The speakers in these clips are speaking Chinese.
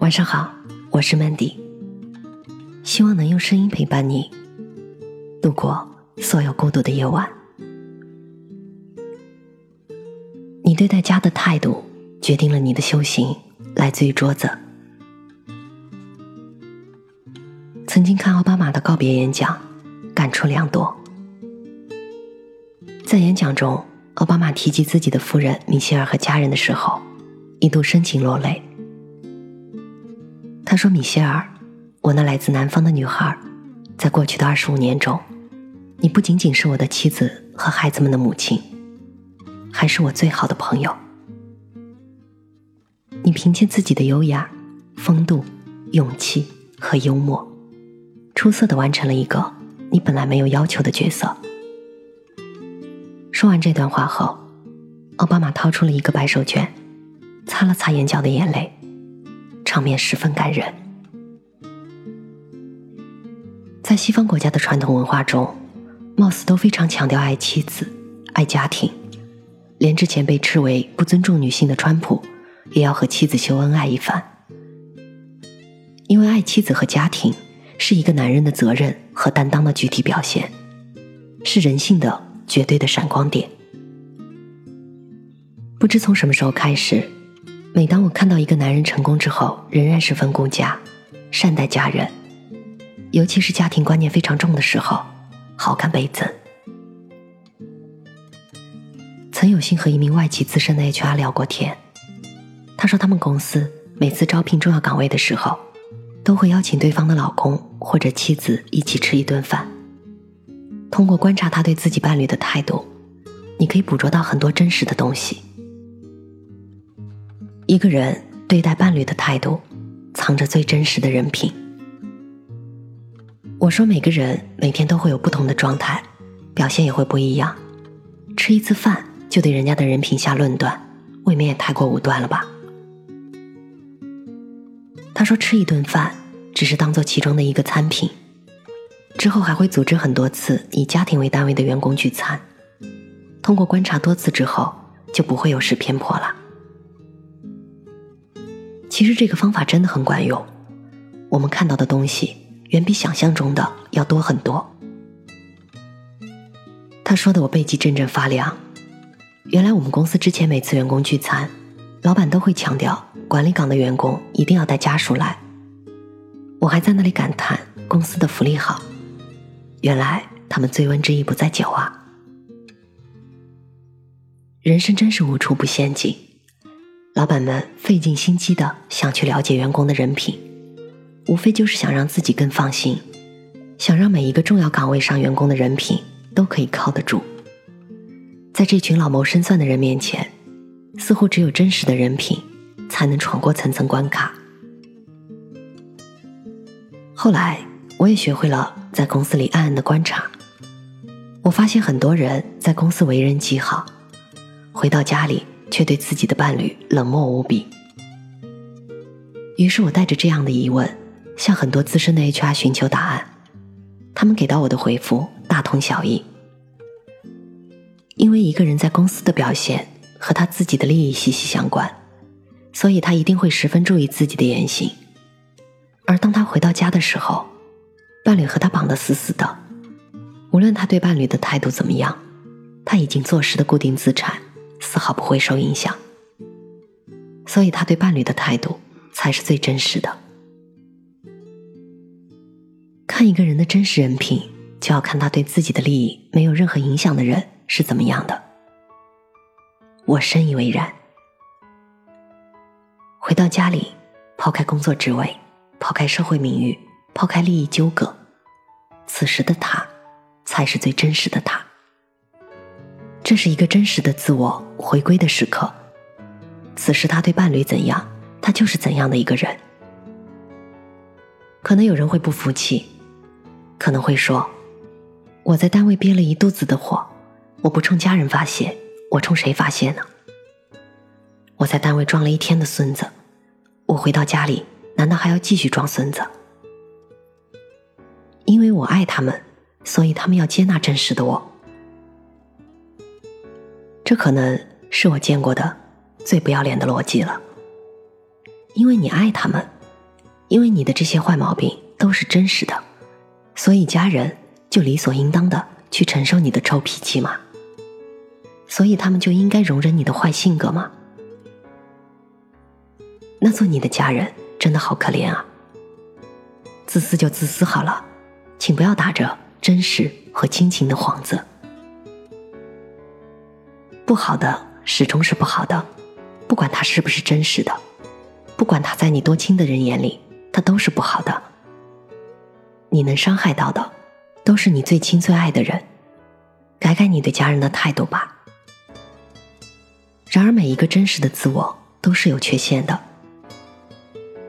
晚上好，我是 Mandy，希望能用声音陪伴你度过所有孤独的夜晚。你对待家的态度，决定了你的修行来自于桌子。曾经看奥巴马的告别演讲，感触良多。在演讲中，奥巴马提及自己的夫人米歇尔和家人的时候，一度深情落泪。他说：“米歇尔，我那来自南方的女孩，在过去的二十五年中，你不仅仅是我的妻子和孩子们的母亲，还是我最好的朋友。你凭借自己的优雅、风度、勇气和幽默，出色的完成了一个你本来没有要求的角色。”说完这段话后，奥巴马掏出了一个白手绢，擦了擦眼角的眼泪。场面十分感人。在西方国家的传统文化中，貌似都非常强调爱妻子、爱家庭，连之前被斥为不尊重女性的川普，也要和妻子秀恩爱一番。因为爱妻子和家庭是一个男人的责任和担当的具体表现，是人性的绝对的闪光点。不知从什么时候开始。每当我看到一个男人成功之后，仍然十分顾家、善待家人，尤其是家庭观念非常重的时候，好感倍增。曾有幸和一名外企资深的 HR 聊过天，他说他们公司每次招聘重要岗位的时候，都会邀请对方的老公或者妻子一起吃一顿饭。通过观察他对自己伴侣的态度，你可以捕捉到很多真实的东西。一个人对待伴侣的态度，藏着最真实的人品。我说，每个人每天都会有不同的状态，表现也会不一样。吃一次饭就对人家的人品下论断，未免也太过武断了吧？他说，吃一顿饭只是当做其中的一个餐品，之后还会组织很多次以家庭为单位的员工聚餐。通过观察多次之后，就不会有失偏颇了。其实这个方法真的很管用，我们看到的东西远比想象中的要多很多。他说的我背脊阵阵发凉。原来我们公司之前每次员工聚餐，老板都会强调管理岗的员工一定要带家属来。我还在那里感叹公司的福利好，原来他们醉翁之意不在酒啊。人生真是无处不陷阱。老板们费尽心机的想去了解员工的人品，无非就是想让自己更放心，想让每一个重要岗位上员工的人品都可以靠得住。在这群老谋深算的人面前，似乎只有真实的人品才能闯过层层关卡。后来，我也学会了在公司里暗暗的观察，我发现很多人在公司为人极好，回到家里。却对自己的伴侣冷漠无比。于是我带着这样的疑问，向很多资深的 HR 寻求答案，他们给到我的回复大同小异。因为一个人在公司的表现和他自己的利益息息相关，所以他一定会十分注意自己的言行。而当他回到家的时候，伴侣和他绑得死死的，无论他对伴侣的态度怎么样，他已经坐实的固定资产。丝毫不会受影响，所以他对伴侣的态度才是最真实的。看一个人的真实人品，就要看他对自己的利益没有任何影响的人是怎么样的。我深以为然。回到家里，抛开工作职位，抛开社会名誉，抛开利益纠葛，此时的他，才是最真实的他。这是一个真实的自我回归的时刻。此时他对伴侣怎样，他就是怎样的一个人。可能有人会不服气，可能会说：“我在单位憋了一肚子的火，我不冲家人发泄，我冲谁发泄呢？我在单位装了一天的孙子，我回到家里难道还要继续装孙子？因为我爱他们，所以他们要接纳真实的我。”这可能是我见过的最不要脸的逻辑了。因为你爱他们，因为你的这些坏毛病都是真实的，所以家人就理所应当的去承受你的臭脾气嘛。所以他们就应该容忍你的坏性格吗？那做你的家人真的好可怜啊！自私就自私好了，请不要打着真实和亲情的幌子。不好的始终是不好的，不管他是不是真实的，不管他在你多亲的人眼里，他都是不好的。你能伤害到的，都是你最亲最爱的人。改改你对家人的态度吧。然而，每一个真实的自我都是有缺陷的。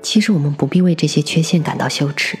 其实，我们不必为这些缺陷感到羞耻。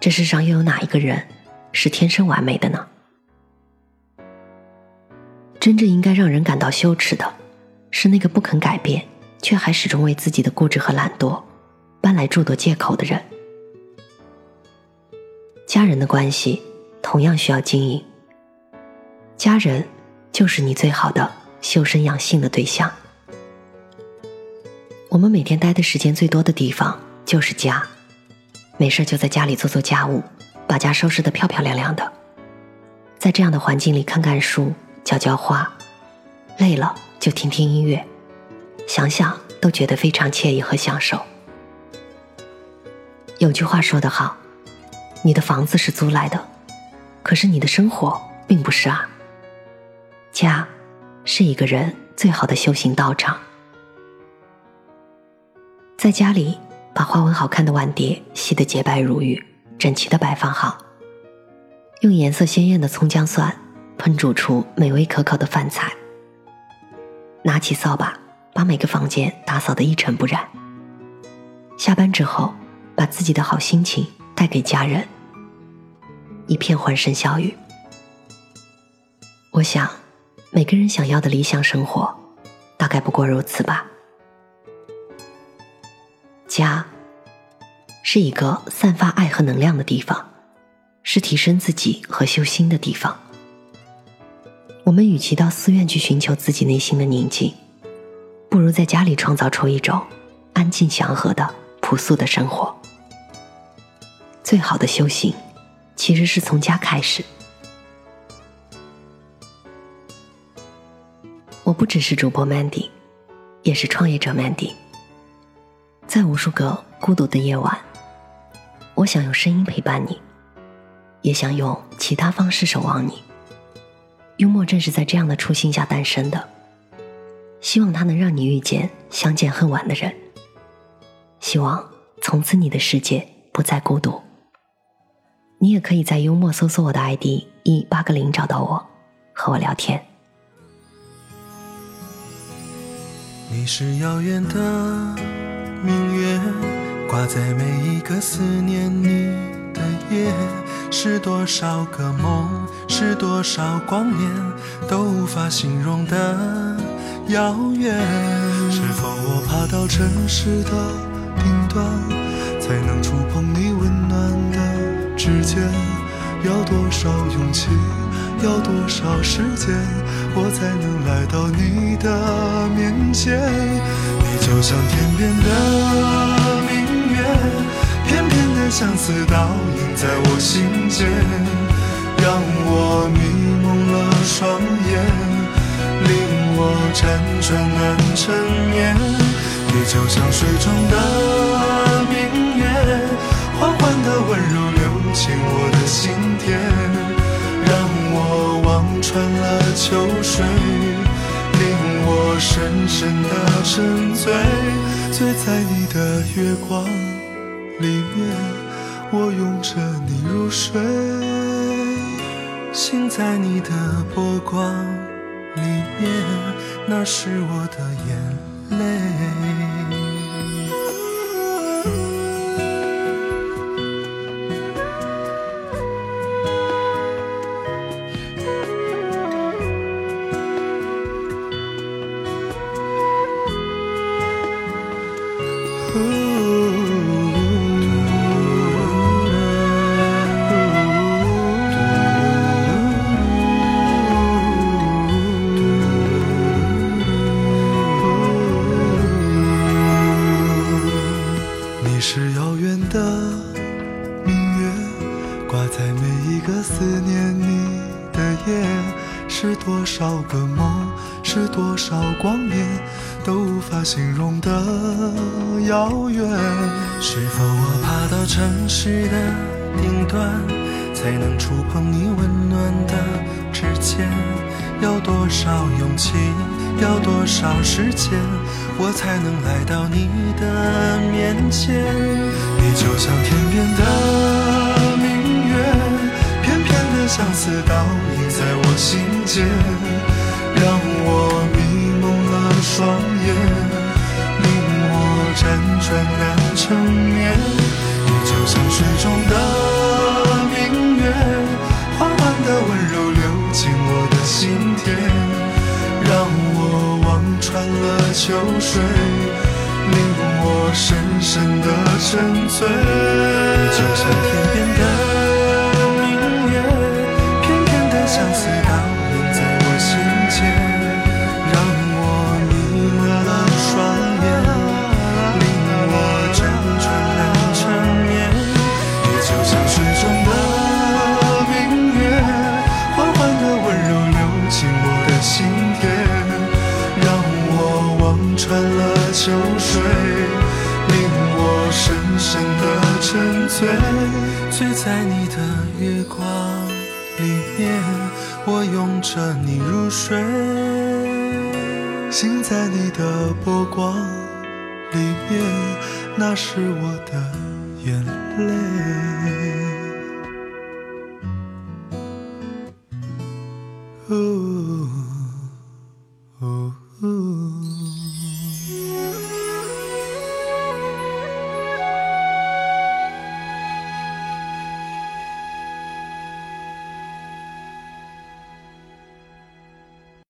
这世上又有哪一个人是天生完美的呢？真正应该让人感到羞耻的，是那个不肯改变，却还始终为自己的固执和懒惰搬来诸多借口的人。家人的关系同样需要经营。家人就是你最好的。修身养性的对象，我们每天待的时间最多的地方就是家。没事就在家里做做家务，把家收拾得漂漂亮亮的，在这样的环境里看看书、浇浇花，累了就听听音乐，想想都觉得非常惬意和享受。有句话说得好，你的房子是租来的，可是你的生活并不是啊。家。是一个人最好的修行道场。在家里，把花纹好看的碗碟洗得洁白如玉，整齐的摆放好，用颜色鲜艳的葱姜蒜烹煮出美味可口的饭菜。拿起扫把，把每个房间打扫得一尘不染。下班之后，把自己的好心情带给家人，一片欢声笑语。我想。每个人想要的理想生活，大概不过如此吧。家是一个散发爱和能量的地方，是提升自己和修心的地方。我们与其到寺院去寻求自己内心的宁静，不如在家里创造出一种安静祥和的朴素的生活。最好的修行，其实是从家开始。我不只是主播 Mandy，也是创业者 Mandy。在无数个孤独的夜晚，我想用声音陪伴你，也想用其他方式守望你。幽默正是在这样的初心下诞生的，希望它能让你遇见相见恨晚的人。希望从此你的世界不再孤独。你也可以在幽默搜索我的 ID 一八个零找到我，和我聊天。你是遥远的明月，挂在每一个思念你的夜。是多少个梦，是多少光年，都无法形容的遥远。是否我爬到城市的顶端，才能触碰你温暖的指尖？要多少勇气？要多少时间，我才能来到你的面前？你就像天边的明月，片片的相思倒映在我心间，让我迷蒙了双眼，令我辗转难成眠。你就像水中的明月，缓缓的温柔流进我的心田。让我望穿了秋水，令我深深的沉醉，醉在你的月光里面，我拥着你入睡，心在你的波光里面，那是我的眼泪。是否我爬到城市的顶端，才能触碰你温暖的指尖？要多少勇气，要多少时间，我才能来到你的面前？你就像天边的明月，片片的相思倒映在我心间，让我迷蒙了双眼，令我辗转难秋水，令我深深的沉醉。光里面，我拥着你入睡，醒在你的波光里面，那是我的。